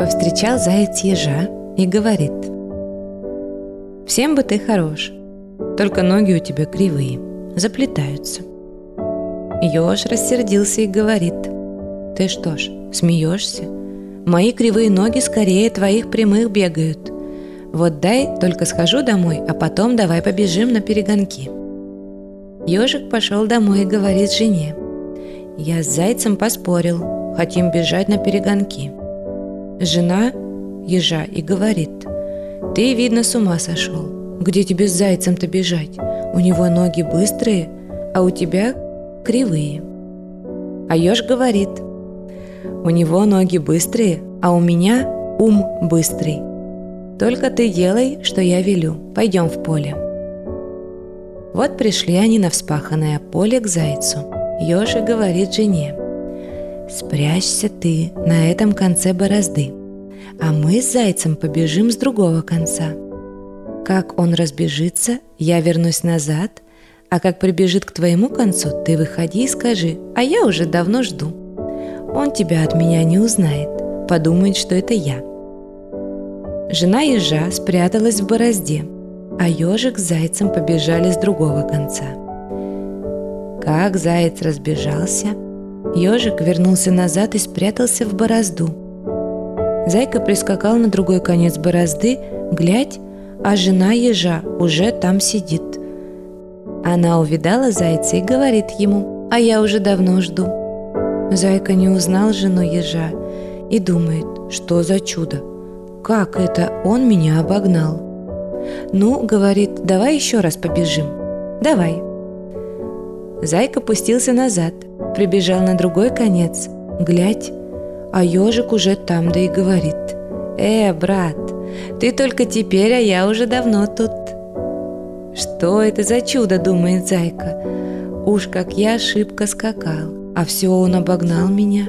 Повстречал заяц ежа и говорит, «Всем бы ты хорош, только ноги у тебя кривые, заплетаются». Еж рассердился и говорит, «Ты что ж, смеешься? Мои кривые ноги скорее твоих прямых бегают. Вот дай только схожу домой, а потом давай побежим на перегонки». Ежик пошел домой и говорит жене, «Я с зайцем поспорил, хотим бежать на перегонки». Жена ежа и говорит, «Ты, видно, с ума сошел. Где тебе с зайцем-то бежать? У него ноги быстрые, а у тебя кривые». А еж говорит, «У него ноги быстрые, а у меня ум быстрый. Только ты делай, что я велю. Пойдем в поле». Вот пришли они на вспаханное поле к зайцу. Ёжик говорит жене, «Спрячься ты на этом конце борозды, а мы с зайцем побежим с другого конца. Как он разбежится, я вернусь назад, а как прибежит к твоему концу, ты выходи и скажи, а я уже давно жду. Он тебя от меня не узнает, подумает, что это я». Жена ежа спряталась в борозде – а ежик с зайцем побежали с другого конца. Как заяц разбежался, ежик вернулся назад и спрятался в борозду. Зайка прискакал на другой конец борозды, глядь, а жена ежа уже там сидит. Она увидала зайца и говорит ему, а я уже давно жду. Зайка не узнал жену ежа и думает, что за чудо, как это он меня обогнал. «Ну, — говорит, — давай еще раз побежим. Давай». Зайка пустился назад, прибежал на другой конец. Глядь, а ежик уже там, да и говорит. «Э, брат, ты только теперь, а я уже давно тут». «Что это за чудо?» – думает Зайка. «Уж как я шибко скакал, а все он обогнал меня».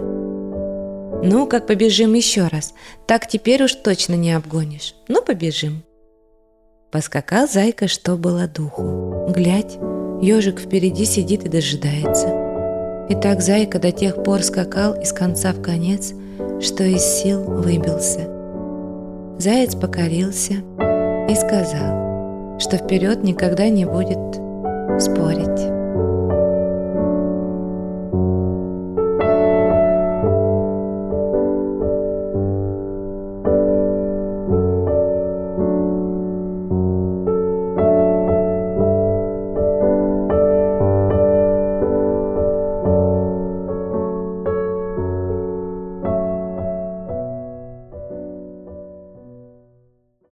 «Ну, как побежим еще раз, так теперь уж точно не обгонишь. Ну, побежим». Поскакал зайка, что было духу. Глядь, ежик впереди сидит и дожидается. И так зайка до тех пор скакал из конца в конец, что из сил выбился. Заяц покорился и сказал, что вперед никогда не будет спорить.